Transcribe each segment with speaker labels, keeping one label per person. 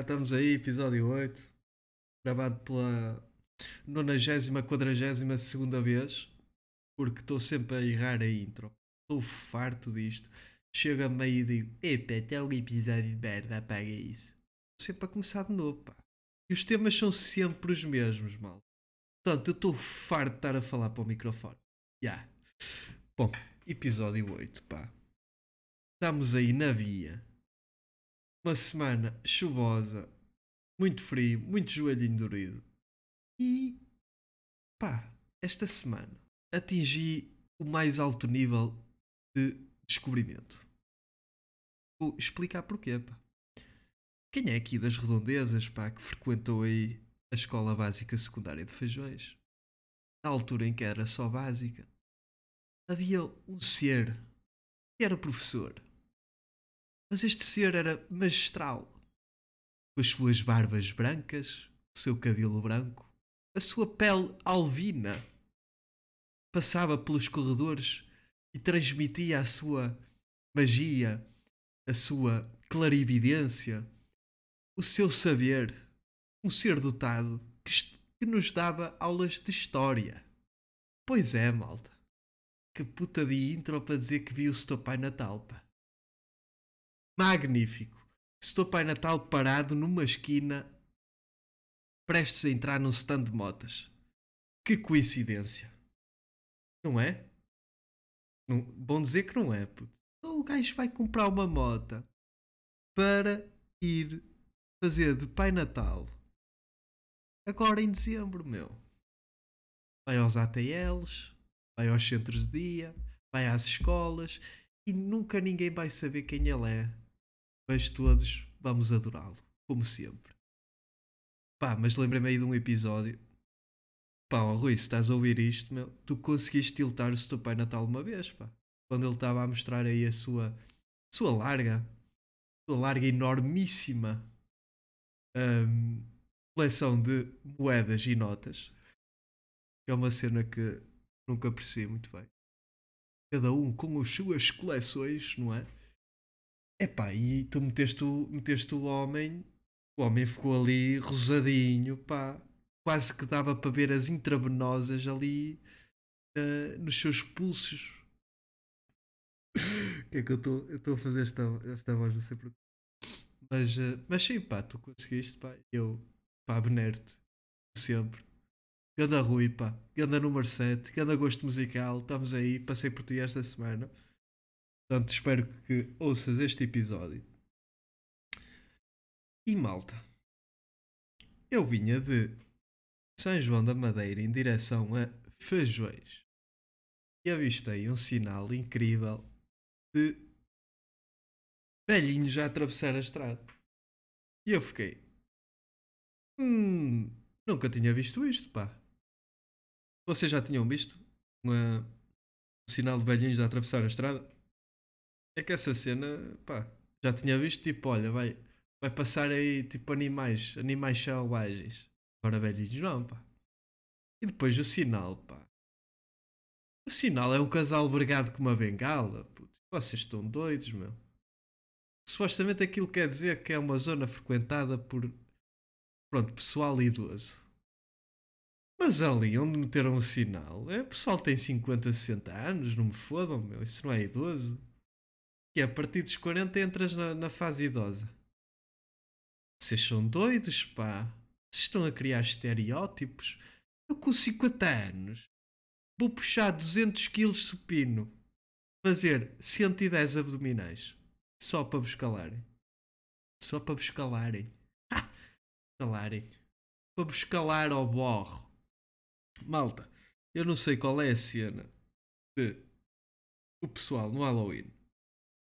Speaker 1: Já estamos aí, episódio 8, gravado pela 90 quadragésima segunda vez, porque estou sempre a errar a intro. Estou farto disto. Chega a meio e digo, epa, até um episódio de merda, apaga isso. Estou sempre a começar de novo, pá. E os temas são sempre os mesmos, mal. Portanto, eu estou farto de estar a falar para o microfone. Já. Yeah. Bom, episódio 8, pá. Estamos aí na via uma semana chuvosa, muito frio, muito joelho endurido. E pá, esta semana atingi o mais alto nível de descobrimento. Vou explicar porquê, pá. Quem é aqui das redondezas, pá, que frequentou aí a escola básica secundária de Feijões? Na altura em que era só básica, havia um ser que era professor mas este ser era magistral. Com as suas barbas brancas, o seu cabelo branco, a sua pele alvina. Passava pelos corredores e transmitia a sua magia, a sua clarividência, o seu saber. Um ser dotado que, que nos dava aulas de história. Pois é, malta. Que puta de intro para dizer que viu o seu pai Natal, pá. Magnífico. Estou Pai Natal parado numa esquina, prestes a entrar num stand de motas. Que coincidência. Não é? Não, bom dizer que não é, puto. Então o gajo vai comprar uma mota para ir fazer de Pai Natal. Agora em dezembro, meu. Vai aos ATLs, vai aos centros de dia, vai às escolas e nunca ninguém vai saber quem ele é mas todos vamos adorá-lo, como sempre. Pá, mas lembrei-me aí de um episódio. Pá, oh, Rui, se estás a ouvir isto, meu, tu conseguiste tiltar o teu pai Natal uma vez, pá. Quando ele estava a mostrar aí a sua, sua larga, sua larga enormíssima um, coleção de moedas e notas. É uma cena que nunca percebi muito bem. Cada um com as suas coleções, não é? Epá, e tu meteste o, meteste o homem, o homem ficou ali rosadinho, pá, quase que dava para ver as intravenosas ali uh, nos seus pulsos. que é que eu estou a fazer esta, esta voz, não sei porquê. Mas, uh, mas sim, pá, tu conseguiste, pá, eu, pá, venero-te, sempre. Ganda Rui, pá, ganda número 7, ganda gosto musical, estamos aí, passei por ti esta semana. Portanto, espero que ouças este episódio. E malta, eu vinha de São João da Madeira em direção a Feijões e avistei um sinal incrível de velhinhos a atravessar a estrada. E eu fiquei, hum, nunca tinha visto isto, pá. Vocês já tinham visto um sinal de velhinhos a atravessar a estrada? É que essa cena, pá, já tinha visto, tipo, olha, vai, vai passar aí, tipo, animais, animais selvagens. Agora velhinhos não, pá. E depois o sinal, pá. O sinal é um casal brigado com uma bengala, putz. Vocês estão doidos, meu. Supostamente aquilo quer dizer que é uma zona frequentada por, pronto, pessoal idoso. Mas ali onde meteram o sinal, é pessoal tem 50, 60 anos, não me fodam, meu. Isso não é idoso que é a partir dos 40 entras na, na fase idosa. Vocês são doidos, pá. Vocês estão a criar estereótipos. Eu com 50 anos vou puxar 200 kg supino, fazer 110 abdominais só para vos calarem. Só para vos calarem. calarem. Para vos calar ao borro. Malta, eu não sei qual é a cena de o pessoal no Halloween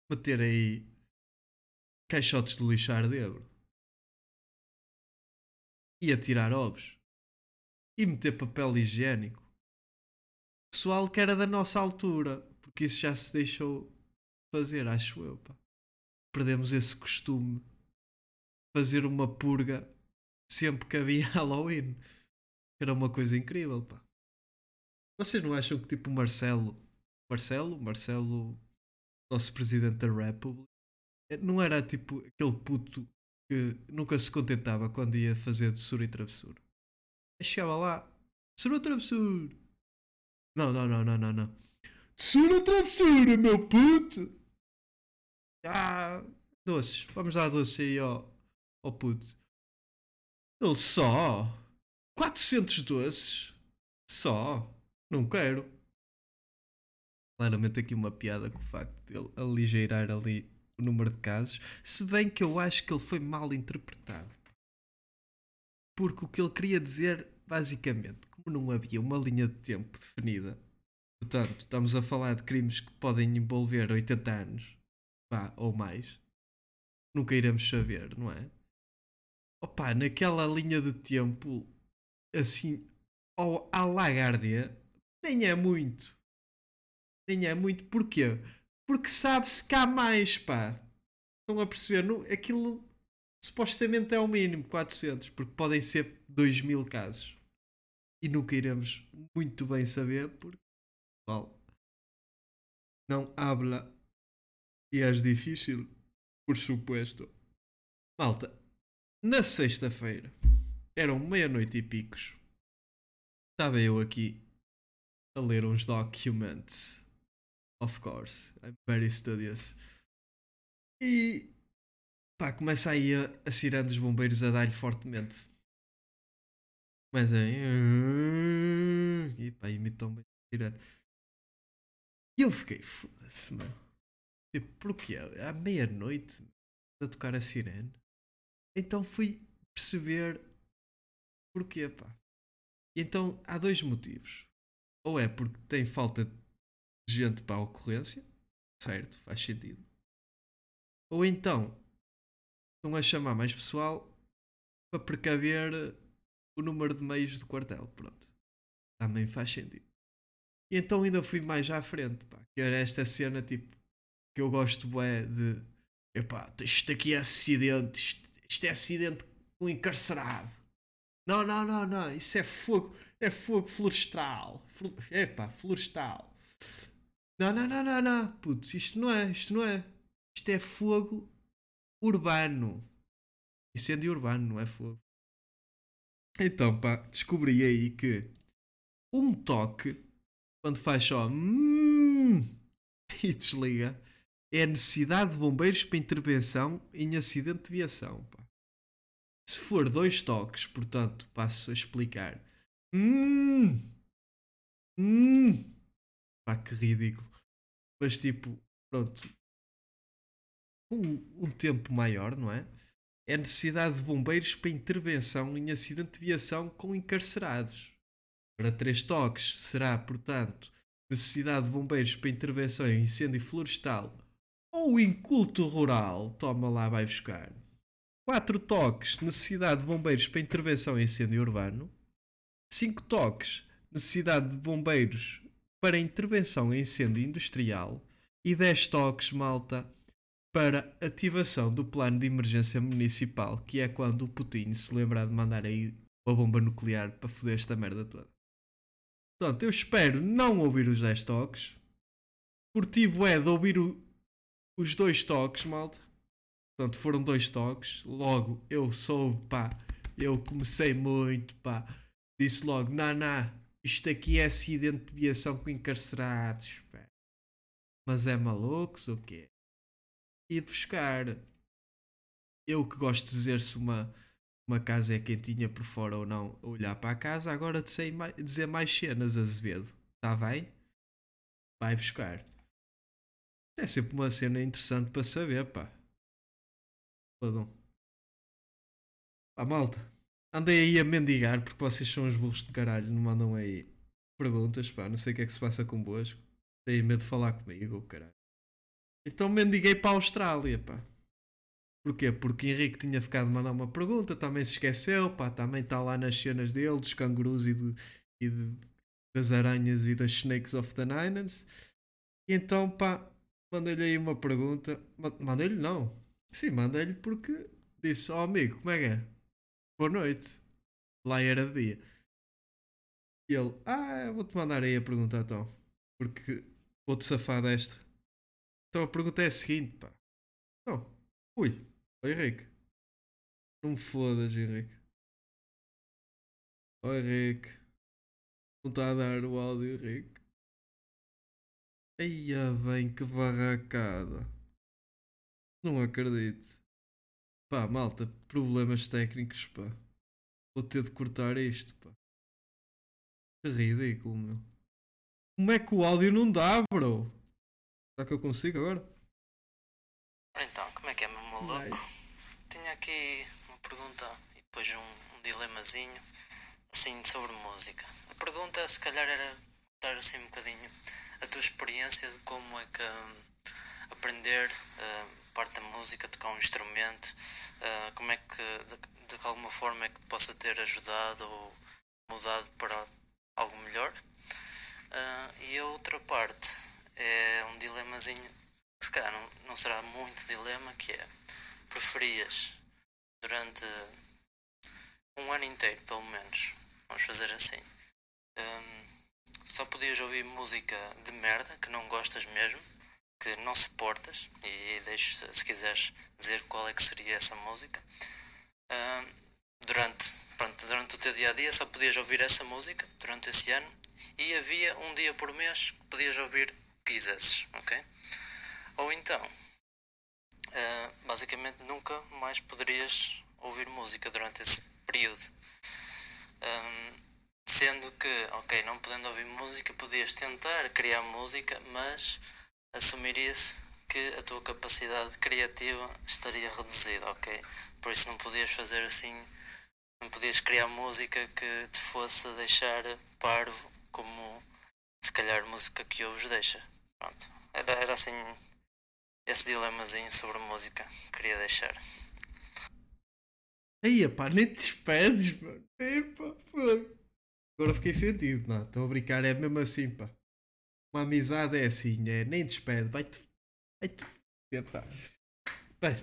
Speaker 1: meter aí caixotes de lixar dentro e atirar ovos e meter papel higiênico. Pessoal que era da nossa altura, porque isso já se deixou fazer, acho eu. Pá. Perdemos esse costume fazer uma purga sempre que havia Halloween. Era uma coisa incrível, pá. Vocês não acham que tipo Marcelo, Marcelo, Marcelo nosso presidente da República, não era tipo aquele puto que nunca se contentava quando ia fazer de e travessura. Chegava lá, tesoura travessura. Não, não, não, não, não, não. Tesoura travessura, meu puto. Ah, doces. Vamos dar doce aí ao, ao puto. Ele só. 400 doces. Só. Não quero. Claramente aqui uma piada com o facto de ele aligeirar ali o número de casos. Se bem que eu acho que ele foi mal interpretado. Porque o que ele queria dizer, basicamente, como não havia uma linha de tempo definida, portanto, estamos a falar de crimes que podem envolver 80 anos pá, ou mais, nunca iremos saber, não é? Opa, naquela linha de tempo, assim, ao, à Lagardia, nem é muito. Nem é muito. Porquê? Porque sabe-se que há mais, pá. Estão a perceber? No, aquilo supostamente é o mínimo, 400, porque podem ser 2 mil casos. E nunca iremos muito bem saber, porque, pessoal, não habla e é difícil, por supuesto. Malta, na sexta-feira, eram meia-noite e picos. Estava eu aqui a ler uns documents. Of course, I'm very studious. E pá, começa aí a, a sirene dos bombeiros a dar-lhe fortemente. Mas aí. E pá, imitou bem a sirene. E eu fiquei, foda-se, mano. Tipo, porquê? À meia-noite a tocar a sirene. Então fui perceber porquê, pá. E então há dois motivos. Ou é porque tem falta de gente para a ocorrência, certo, faz sentido. Ou então estão a chamar mais pessoal para precaver o número de meios do quartel, pronto. Também faz sentido. E então ainda fui mais à frente, pá, que era esta cena tipo que eu gosto é de epá, isto aqui é acidente, isto, isto é acidente com um encarcerado. Não, não, não, não, isso é fogo, é fogo florestal. Epá, florestal. Não, não, não, não, não, putz, isto não é, isto não é. Isto é fogo urbano. Incêndio urbano, não é fogo. Então, pá, descobri aí que um toque, quando faz só hum, e desliga, é a necessidade de bombeiros para intervenção em acidente de viação. Pá. Se for dois toques, portanto, passo a explicar. Hum, hum, pá, que ridículo. Mas tipo, pronto. Um, um tempo maior, não é? É necessidade de bombeiros para intervenção em acidente de viação com encarcerados. Para três toques será, portanto, necessidade de bombeiros para intervenção em incêndio florestal ou inculto rural, toma lá, vai buscar. 4 toques, necessidade de bombeiros para intervenção em incêndio urbano. 5 toques, necessidade de bombeiros para intervenção em incêndio industrial. E 10 toques, malta, para ativação do plano de emergência municipal, que é quando o Putin se lembrar de mandar aí uma bomba nuclear para foder esta merda toda. Portanto, eu espero não ouvir os 10 toques. Curti é de ouvir o, os dois toques, malta. Portanto, foram dois toques. Logo, eu soube, pá. Eu comecei muito, pá. Disse logo, não. Isto aqui é acidente de viação com encarcerados, pá. Mas é malucos ou quê? E de buscar. Eu que gosto de dizer se uma, uma casa é quentinha por fora ou não, olhar para a casa, agora sei mais, dizer mais cenas, Azevedo. Está bem? Vai buscar. É sempre uma cena interessante para saber, pá. Perdão. Pá, malta. Andei aí a mendigar porque vocês são os burros de caralho. Não mandam aí perguntas, pá. Não sei o que é que se passa convosco. Têm medo de falar comigo, caralho. Então mendiguei para a Austrália, pá. Porquê? Porque Henrique tinha ficado de mandar uma pergunta, também se esqueceu, pá, também está lá nas cenas dele, dos cangurus e, e de, das aranhas e das Snakes of the Niners. E então, pá, mandei-lhe aí uma pergunta. Mandei-lhe não. Sim, mandei-lhe porque disse, ó oh, amigo, como é que é? Boa noite. Lá era de dia. E ele, ah, vou-te mandar aí a pergunta então. Porque vou-te safar desta. Então a pergunta é a seguinte, pá. Então, ui, oi Henrique. Não me fodas, Henrique. Oh, Henrique. Não está a dar o áudio, Henrique. Eia bem, que barracada. Não acredito. Pá, malta, problemas técnicos, pá. Vou ter de cortar isto, pá. Que ridículo, meu. Como é que o áudio não dá, bro? Será que eu consigo agora?
Speaker 2: Então, como é que é, meu maluco? Tinha aqui uma pergunta e depois um, um dilemazinho, assim, sobre música. A pergunta, se calhar, era dar assim um bocadinho a tua experiência de como é que hum, aprender uh, parte da música, tocar um instrumento, uh, como é que, de, de alguma forma é que te possa ter ajudado ou mudado para algo melhor. Uh, e a outra parte é um dilemazinho que se calhar não, não será muito dilema, que é preferias durante um ano inteiro, pelo menos, vamos fazer assim, um, só podias ouvir música de merda que não gostas mesmo, dizer, não suportas, e deixo se quiseres dizer qual é que seria essa música. Um, durante, pronto, durante o teu dia a dia só podias ouvir essa música durante esse ano e havia um dia por mês que podias ouvir o que quisesses, ok? Ou então, uh, basicamente nunca mais poderias ouvir música durante esse período. Um, sendo que, ok, não podendo ouvir música, podias tentar criar música, mas assumiria-se que a tua capacidade criativa estaria reduzida, ok? Por isso não podias fazer assim, não podias criar música que te fosse deixar parvo como se calhar música que ouves deixa. Pronto. Era, era assim esse dilemazinho sobre música que queria deixar.
Speaker 1: Aí, pá, nem te despedes, mano. Epa, foi. Agora fiquei sentido, não. Estou a brincar, é mesmo assim, pá. Uma amizade é assim, é nem despede, vai-te. Vai-te. Epá. Bem,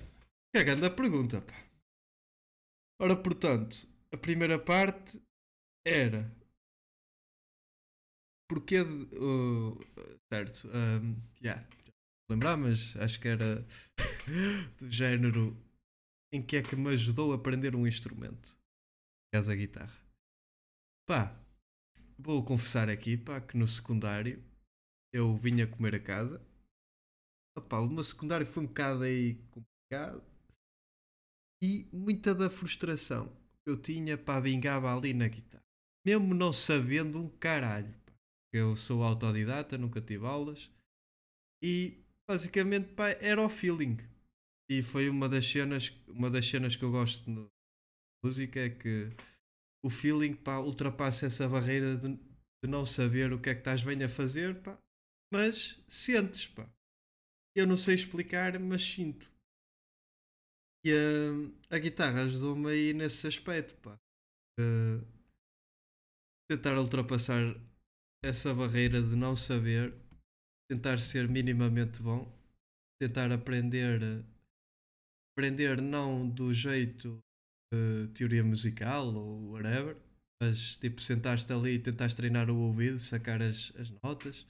Speaker 1: cagando a pergunta, pá. Ora, portanto, a primeira parte era. Porquê de. Uh, certo, um, yeah, lembrar, mas acho que era do género em que é que me ajudou a aprender um instrumento. Caso a guitarra. Pá, vou confessar aqui, pá, que no secundário eu vinha comer a casa. Pá, o meu secundário foi um bocado aí complicado. E muita da frustração que eu tinha, pá, vingava ali na guitarra. Mesmo não sabendo um caralho. Pá. Eu sou autodidata, nunca tive aulas. E basicamente pá, era o feeling. E foi uma das cenas, uma das cenas que eu gosto de música é que o feeling pá, ultrapassa essa barreira de, de não saber o que é que estás bem a fazer, pá, mas sentes, pá. Eu não sei explicar, mas sinto. E a, a guitarra ajudou-me aí nesse aspecto, pá. Tentar ultrapassar essa barreira de não saber tentar ser minimamente bom, tentar aprender, aprender não do jeito de teoria musical ou whatever, mas tipo sentaste ali e tentaste treinar o ouvido, sacar as, as notas,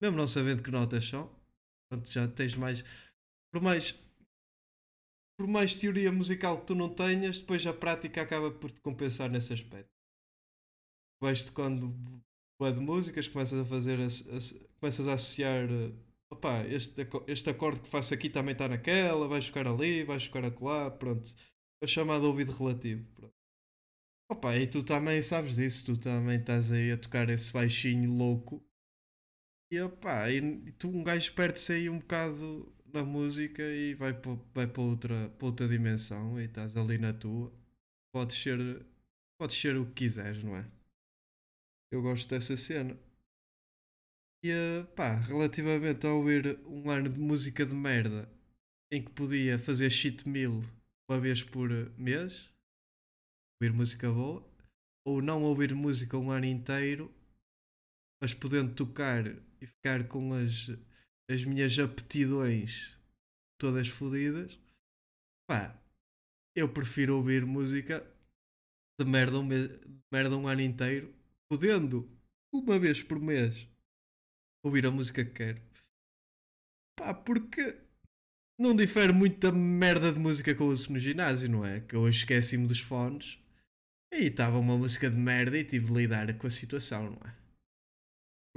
Speaker 1: mesmo não sabendo que notas são, pronto, já tens mais. Por mais por mais teoria musical que tu não tenhas, depois a prática acaba por te compensar nesse aspecto. Vais-te quando bué de músicas, começas a fazer, a, a, começas a associar, opá, este, este acorde que faço aqui também está naquela, vais tocar ali, vais tocar acolá, pronto. É chamado ouvido relativo. Pronto. Opa, e tu também sabes disso, tu também estás aí a tocar esse baixinho louco. E opá, e, tu um gajo perde-se aí um bocado na música e vai para vai outra, outra dimensão e estás ali na tua. Podes ser, podes ser o que quiseres, não é? Eu gosto dessa cena. E eh, pá, relativamente a ouvir um ano de música de merda em que podia fazer shit meal uma vez por mês, ouvir música boa, ou não ouvir música um ano inteiro, mas podendo tocar e ficar com as, as minhas aptidões todas fodidas, pá, eu prefiro ouvir música de merda um, de merda um ano inteiro podendo uma vez por mês ouvir a música que quero. Pá, porque não difere muito da merda de música que eu ouço no ginásio, não é? Que eu esqueci-me dos fones e estava uma música de merda e tive de lidar com a situação, não é?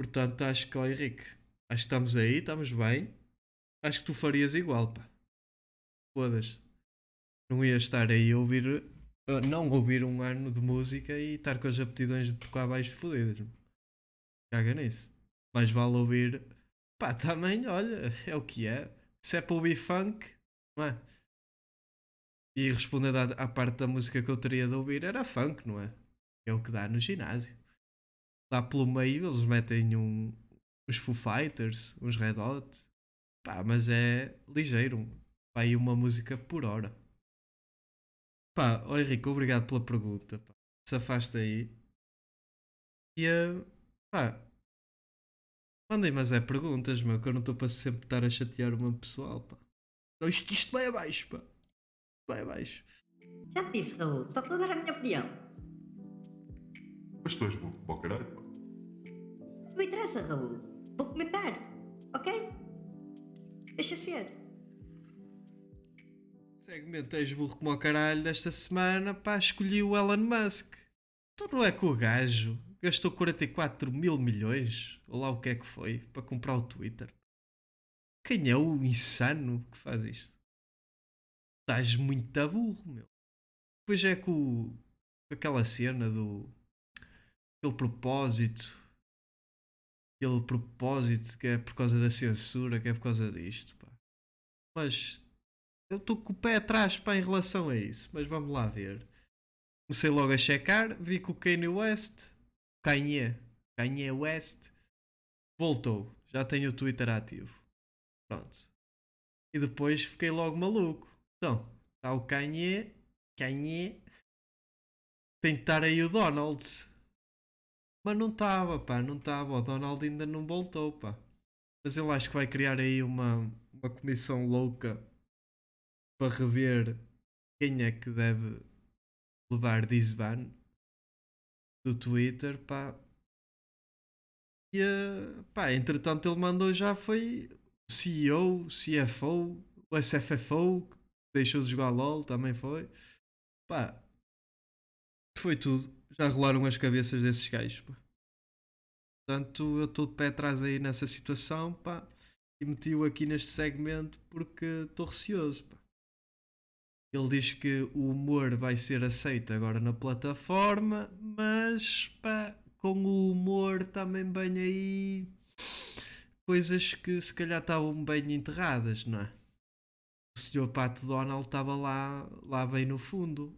Speaker 1: Portanto, acho que, ó Henrique, acho que estamos aí, estamos bem. Acho que tu farias igual, pá. Foda-se. Não ia estar aí a ouvir. Não ouvir um ano de música e estar com as aptidões de tocar baixo fodidas. Caga nisso. Mais vale ouvir. Pá, também, olha, é o que é. Se é para ouvir funk, não é? E respondendo à, à parte da música que eu teria de ouvir, era funk, não é? É o que dá no ginásio. Lá pelo meio eles metem um, uns Foo Fighters, uns Red Hot. Pá, mas é ligeiro. Aí uma música por hora. Pá, oh Henrique, obrigado pela pergunta. Pá. Se afaste aí. E uh, pá, mandem mas é perguntas, meu, que eu não estou para sempre estar a chatear o meu pessoal, pá. Isto, isto vai abaixo, pá. Vai abaixo.
Speaker 3: Já te disse, Raul, só para dar a minha opinião.
Speaker 4: Mas tu és para o caralho, pá.
Speaker 3: Não interessa, Raul. Vou comentar, ok? Deixa ser.
Speaker 1: Segmento és burro como o caralho desta semana, pá, escolhi o Elon Musk. Então não é que o gajo gastou 44 mil milhões, ou lá o que é que foi, para comprar o Twitter. Quem é o insano que faz isto? Estás muito burro, meu. Depois é com aquela cena do. aquele propósito. Aquele propósito que é por causa da censura, que é por causa disto, pá. Mas eu estou com o pé atrás pá, em relação a isso. Mas vamos lá ver. Comecei logo a checar, vi que o Kanye West, Kanye, Kanye West, voltou. Já tenho o Twitter ativo. Pronto. E depois fiquei logo maluco. Então, está o Kanye, Kanye, tem que estar aí o Donald. Mas não estava, pá, não estava. O Donald ainda não voltou, pá. Mas ele acho que vai criar aí uma, uma comissão louca para rever quem é que deve levar desban do Twitter, pá. E, uh, pá, entretanto ele mandou já foi CEO, CFO, o SFFO, que deixou de jogar LOL, também foi. Pá, foi tudo. Já rolaram as cabeças desses gajos, pá. Portanto, eu estou de pé atrás aí nessa situação, pá. E meti-o aqui neste segmento porque estou receoso, pá. Ele diz que o humor vai ser aceito agora na plataforma, mas pá, com o humor também bem aí coisas que se calhar estavam bem enterradas, não é? O senhor Pato Donald estava lá, lá bem no fundo.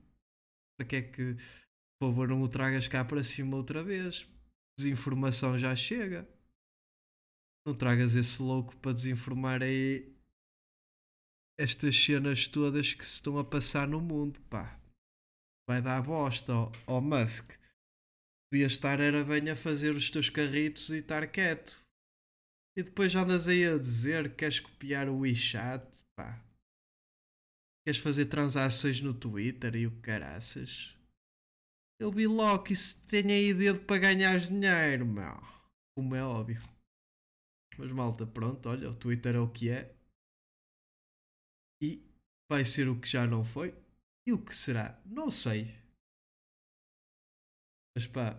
Speaker 1: Para que é que, por favor, não o tragas cá para cima outra vez? Desinformação já chega. Não tragas esse louco para desinformar aí estas cenas todas que se estão a passar no mundo, pá. Vai dar bosta ao, ao Musk. Devia estar era bem a fazer os teus carritos e estar quieto. E depois andas aí a dizer que queres copiar o WeChat, pá. Queres fazer transações no Twitter e o caraças. Eu vi logo que isso tem aí dedo para ganhar dinheiro, meu. Como é óbvio. Mas malta, pronto, olha, o Twitter é o que é. E vai ser o que já não foi. E o que será? Não sei. Mas pá,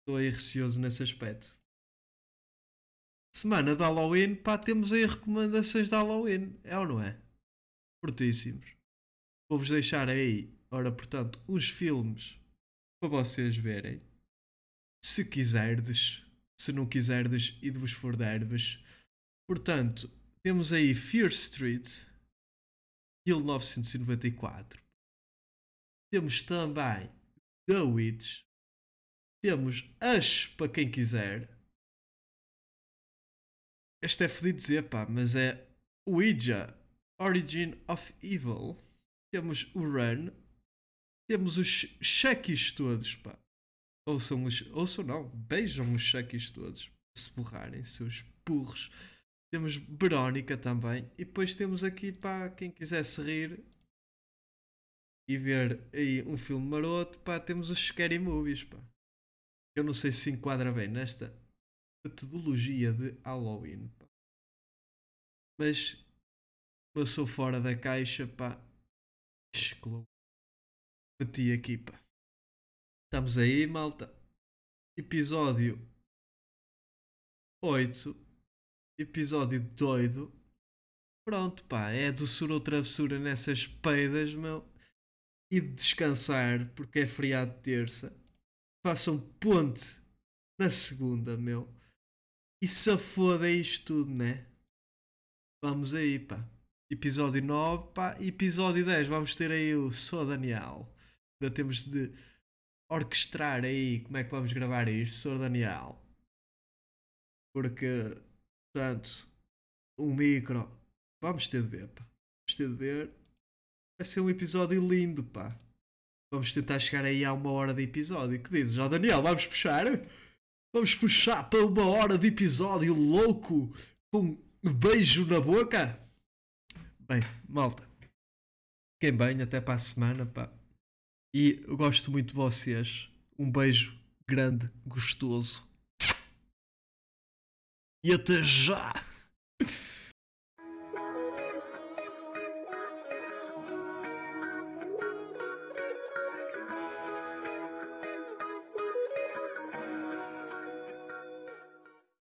Speaker 1: estou aí receoso nesse aspecto. Semana de Halloween, pá, temos aí recomendações de Halloween. É ou não é? Fortíssimos. Vou-vos deixar aí, ora, portanto, os filmes para vocês verem. Se quiserdes, se não quiserdes e de vos for derdes. Portanto, temos aí Fear Street, 1994. Temos também The Witch. Temos As para quem quiser. Este é fodido dizer, pá, mas é Ouija, Origin of Evil. Temos o Run. Temos os cheques todos, pá. Ouçam os. Ouçam não, beijam os cheques todos. Se borrarem, seus burros. Temos Verónica também. E depois temos aqui para quem quisesse rir e ver aí um filme maroto, pá, temos os Scary Movies, pá. Eu não sei se enquadra bem nesta metodologia de Halloween, pá. Mas eu sou fora da caixa, pá. Excluo. Meti aqui, pá. Estamos aí, malta. Episódio 8. Episódio doido. Pronto, pá. É doçura ou travessura nessas peidas, meu. E de descansar, porque é feriado terça. Façam ponte na segunda, meu. E se foda isto tudo, né? Vamos aí, pá. Episódio 9, pá. Episódio 10, vamos ter aí o Sou Daniel. Ainda temos de orquestrar aí como é que vamos gravar isto, Sou Daniel. Porque, portanto, um micro. Vamos ter de ver, pá. Vamos ter de ver. Vai ser um episódio lindo, pá. Vamos tentar chegar aí a uma hora de episódio. Que dizes, ó Daniel? Vamos puxar? Vamos puxar para uma hora de episódio louco com beijo na boca? Bem, malta. Fiquem bem, até para a semana, pá. E eu gosto muito de vocês. Um beijo grande, gostoso. E até já!